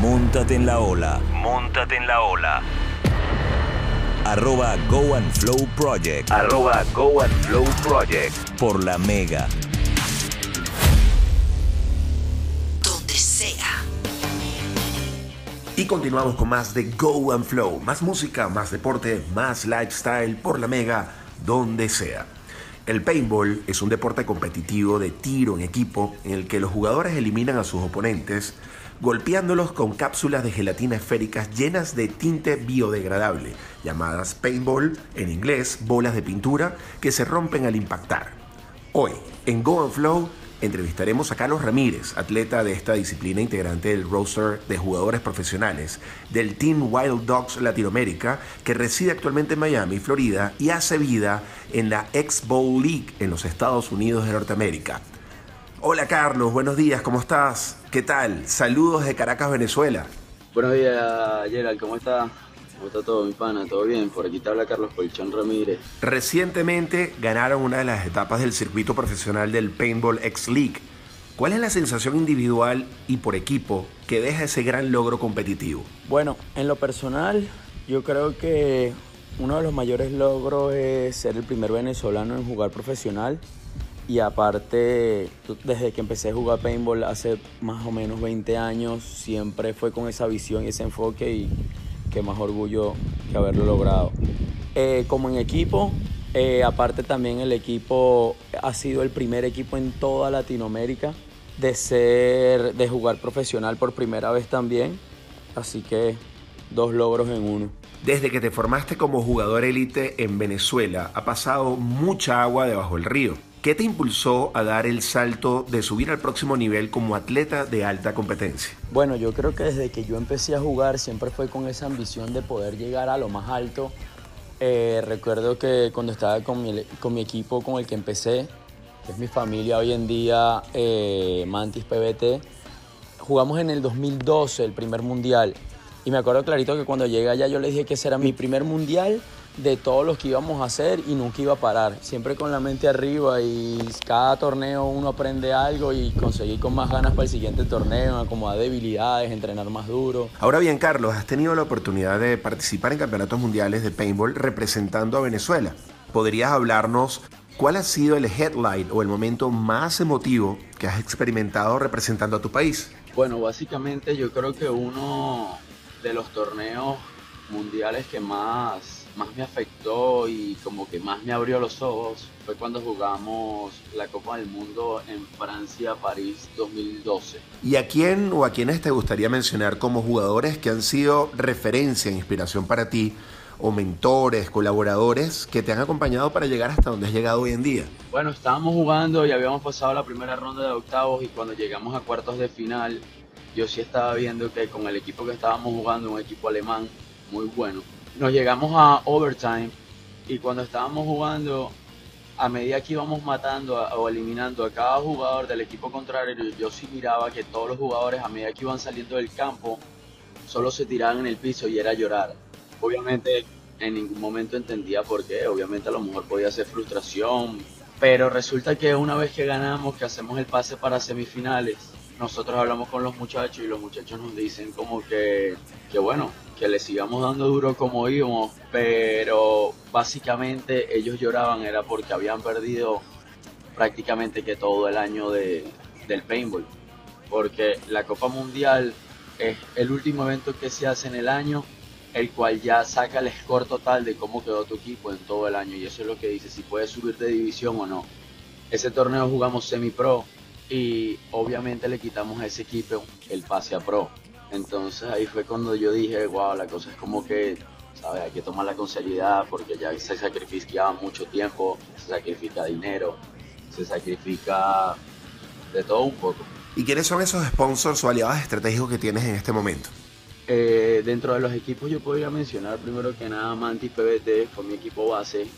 Móntate en la ola. Móntate en la ola. Arroba Go and Flow Project. Arroba Go and Flow Project. Por la Mega. Donde sea. Y continuamos con más de Go and Flow. Más música, más deporte, más lifestyle por la Mega, donde sea. El paintball es un deporte competitivo de tiro en equipo en el que los jugadores eliminan a sus oponentes golpeándolos con cápsulas de gelatina esféricas llenas de tinte biodegradable, llamadas paintball, en inglés bolas de pintura, que se rompen al impactar. Hoy, en Go and Flow, entrevistaremos a Carlos Ramírez, atleta de esta disciplina integrante del roster de jugadores profesionales del Team Wild Dogs Latinoamérica, que reside actualmente en Miami, Florida, y hace vida en la X-Bowl League en los Estados Unidos de Norteamérica. Hola Carlos, buenos días, ¿cómo estás? ¿Qué tal? Saludos de Caracas, Venezuela. Buenos días, Gerald, ¿cómo está? ¿Cómo está todo, mi pana? ¿Todo bien? Por aquí te habla Carlos Colchón Ramírez. Recientemente ganaron una de las etapas del circuito profesional del Paintball X League. ¿Cuál es la sensación individual y por equipo que deja ese gran logro competitivo? Bueno, en lo personal, yo creo que uno de los mayores logros es ser el primer venezolano en jugar profesional. Y aparte, desde que empecé a jugar paintball hace más o menos 20 años, siempre fue con esa visión y ese enfoque y qué más orgullo que haberlo logrado. Eh, como en equipo, eh, aparte también el equipo ha sido el primer equipo en toda Latinoamérica de ser, de jugar profesional por primera vez también. Así que dos logros en uno. Desde que te formaste como jugador élite en Venezuela, ha pasado mucha agua debajo del río. ¿Qué te impulsó a dar el salto de subir al próximo nivel como atleta de alta competencia? Bueno, yo creo que desde que yo empecé a jugar siempre fue con esa ambición de poder llegar a lo más alto. Eh, recuerdo que cuando estaba con mi, con mi, equipo con el que empecé, que es mi familia hoy en día, eh, Mantis PBT, jugamos en el 2012 el primer mundial. Y me acuerdo clarito que cuando llegué allá yo le dije que ese era mi primer mundial de todos los que íbamos a hacer y nunca iba a parar. Siempre con la mente arriba y cada torneo uno aprende algo y conseguir con más ganas para el siguiente torneo, acomodar debilidades, entrenar más duro. Ahora bien, Carlos, has tenido la oportunidad de participar en campeonatos mundiales de paintball representando a Venezuela. ¿Podrías hablarnos cuál ha sido el headline o el momento más emotivo que has experimentado representando a tu país? Bueno, básicamente yo creo que uno de los torneos mundiales que más más me afectó y como que más me abrió los ojos fue cuando jugamos la Copa del Mundo en Francia, París 2012. ¿Y a quién o a quiénes te gustaría mencionar como jugadores que han sido referencia e inspiración para ti? o mentores, colaboradores que te han acompañado para llegar hasta donde has llegado hoy en día? Bueno, estábamos jugando y habíamos pasado la primera ronda de octavos y cuando llegamos a cuartos de final, yo sí estaba viendo que con el equipo que estábamos jugando, un equipo alemán muy bueno, nos llegamos a overtime y cuando estábamos jugando, a medida que íbamos matando o eliminando a cada jugador del equipo contrario, yo sí miraba que todos los jugadores a medida que iban saliendo del campo, solo se tiraban en el piso y era llorar. Obviamente en ningún momento entendía por qué, obviamente a lo mejor podía ser frustración, pero resulta que una vez que ganamos, que hacemos el pase para semifinales, nosotros hablamos con los muchachos y los muchachos nos dicen como que, que bueno, que le sigamos dando duro como íbamos, pero básicamente ellos lloraban era porque habían perdido prácticamente que todo el año de, del paintball, porque la Copa Mundial es el último evento que se hace en el año, el cual ya saca el score total de cómo quedó tu equipo en todo el año y eso es lo que dice si puedes subir de división o no. Ese torneo jugamos semi pro y obviamente le quitamos a ese equipo el pase a pro entonces ahí fue cuando yo dije, wow, la cosa es como que, ¿sabes? Hay que tomarla con seriedad porque ya se sacrificaba mucho tiempo, se sacrifica dinero, se sacrifica de todo un poco. ¿Y quiénes son esos sponsors o aliados estratégicos que tienes en este momento? Eh, dentro de los equipos yo podría mencionar primero que nada Mantis PBT, fue mi equipo base,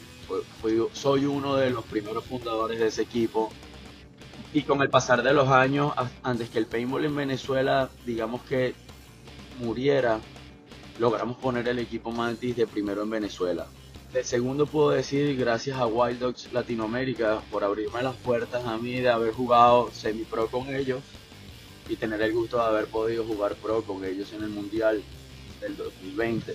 soy uno de los primeros fundadores de ese equipo y con el pasar de los años, antes que el paintball en Venezuela, digamos que muriera, logramos poner el equipo Mantis de primero en Venezuela. De segundo puedo decir gracias a Wild Dogs Latinoamérica por abrirme las puertas a mí de haber jugado semi-pro con ellos. y tener el gusto de haber podido jugar pro con ellos en el Mundial del 2020.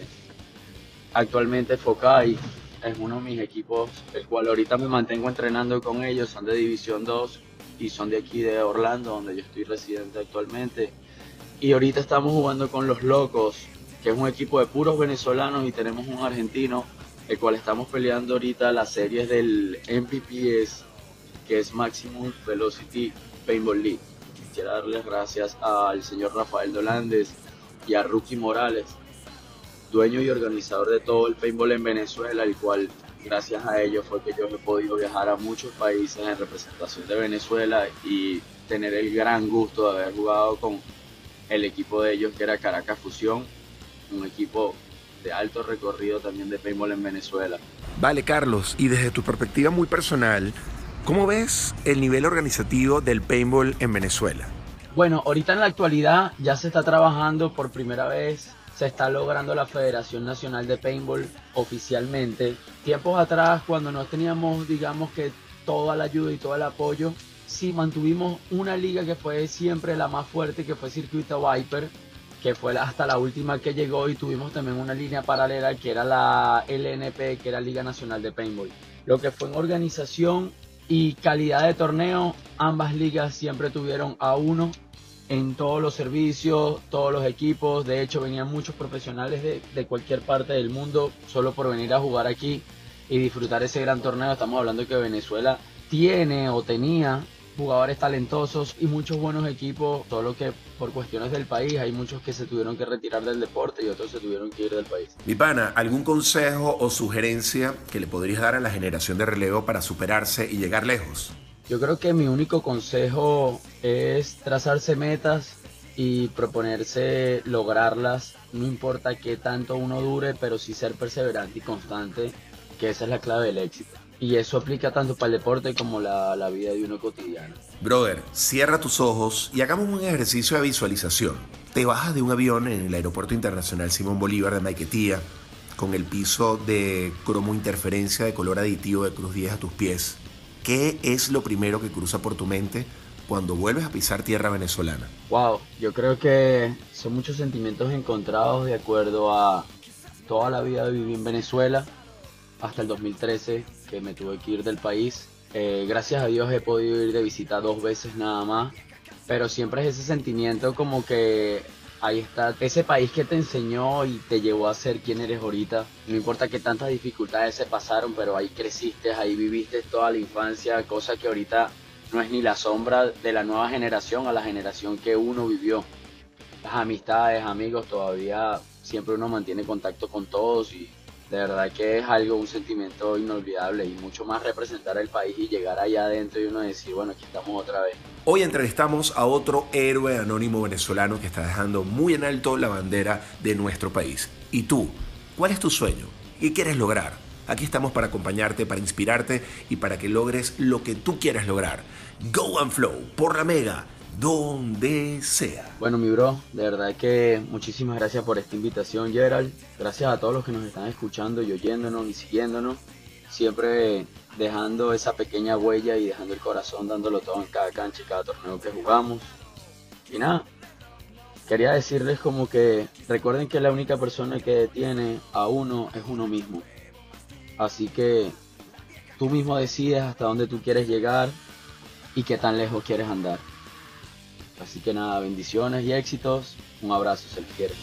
Actualmente Focai es uno de mis equipos, el cual ahorita me mantengo entrenando con ellos, son de División 2 y son de aquí de Orlando, donde yo estoy residente actualmente. Y ahorita estamos jugando con Los Locos, que es un equipo de puros venezolanos y tenemos un argentino, el cual estamos peleando ahorita las series del MPPS, que es Maximum Velocity Paintball League. Quisiera darles gracias al señor Rafael Dolandes y a Rookie Morales, dueño y organizador de todo el paintball en Venezuela, el cual gracias a ellos fue que yo he podido viajar a muchos países en representación de Venezuela y tener el gran gusto de haber jugado con el equipo de ellos que era Caracas Fusión, un equipo de alto recorrido también de paintball en Venezuela. Vale, Carlos, y desde tu perspectiva muy personal, ¿cómo ves el nivel organizativo del paintball en Venezuela? Bueno, ahorita en la actualidad ya se está trabajando por primera vez, se está logrando la Federación Nacional de Paintball oficialmente. Tiempos atrás, cuando no teníamos, digamos que toda la ayuda y todo el apoyo, sí mantuvimos una liga que fue siempre la más fuerte, que fue Circuito Viper, que fue hasta la última que llegó y tuvimos también una línea paralela que era la LNP, que era Liga Nacional de Paintball. Lo que fue en organización y calidad de torneo, ambas ligas siempre tuvieron a uno en todos los servicios, todos los equipos. De hecho, venían muchos profesionales de, de, cualquier parte del mundo solo por venir a jugar aquí y disfrutar ese gran torneo. Estamos hablando que Venezuela tiene o tenía jugadores talentosos y muchos buenos equipos, solo que por cuestiones del país hay muchos que se tuvieron que retirar del deporte y otros se tuvieron que ir del país. Mi pana, ¿algún consejo o sugerencia que le podrías dar a la generación de relevo para superarse y llegar lejos? Yo creo que mi único consejo es trazarse metas y proponerse lograrlas, no importa qué tanto uno dure, pero sí ser perseverante y constante, que esa es la clave del éxito. Y eso aplica tanto para el deporte como la, la vida de uno cotidiano. Brother, cierra tus ojos y hagamos un ejercicio de visualización. Te bajas de un avión en el Aeropuerto Internacional Simón Bolívar de Maiquetía, con el piso de cromo interferencia de color aditivo de Cruz 10 a tus pies. ¿Qué es lo primero que cruza por tu mente cuando vuelves a pisar tierra venezolana? Wow, yo creo que son muchos sentimientos encontrados de acuerdo a toda la vida que viví en Venezuela hasta el 2013 que me tuve que ir del país. Eh, gracias a Dios he podido ir de visita dos veces nada más, pero siempre es ese sentimiento como que ahí está ese país que te enseñó y te llevó a ser quien eres ahorita. No importa qué tantas dificultades se pasaron, pero ahí creciste, ahí viviste toda la infancia, cosa que ahorita no es ni la sombra de la nueva generación a la generación que uno vivió. Las amistades, amigos, todavía siempre uno mantiene contacto con todos y de verdad que es algo, un sentimiento inolvidable y mucho más representar el país y llegar allá adentro y uno decir, bueno, aquí estamos otra vez. Hoy entrevistamos a otro héroe anónimo venezolano que está dejando muy en alto la bandera de nuestro país. ¿Y tú? ¿Cuál es tu sueño? ¿Qué quieres lograr? Aquí estamos para acompañarte, para inspirarte y para que logres lo que tú quieras lograr. Go and Flow por la Mega donde sea. Bueno, mi bro, de verdad que muchísimas gracias por esta invitación, Gerald. Gracias a todos los que nos están escuchando y oyéndonos y siguiéndonos. Siempre dejando esa pequeña huella y dejando el corazón dándolo todo en cada cancha y cada torneo que jugamos. Y nada, quería decirles como que recuerden que la única persona que detiene a uno es uno mismo. Así que tú mismo decides hasta dónde tú quieres llegar y qué tan lejos quieres andar. Así que nada, bendiciones y éxitos. Un abrazo, se les quiere.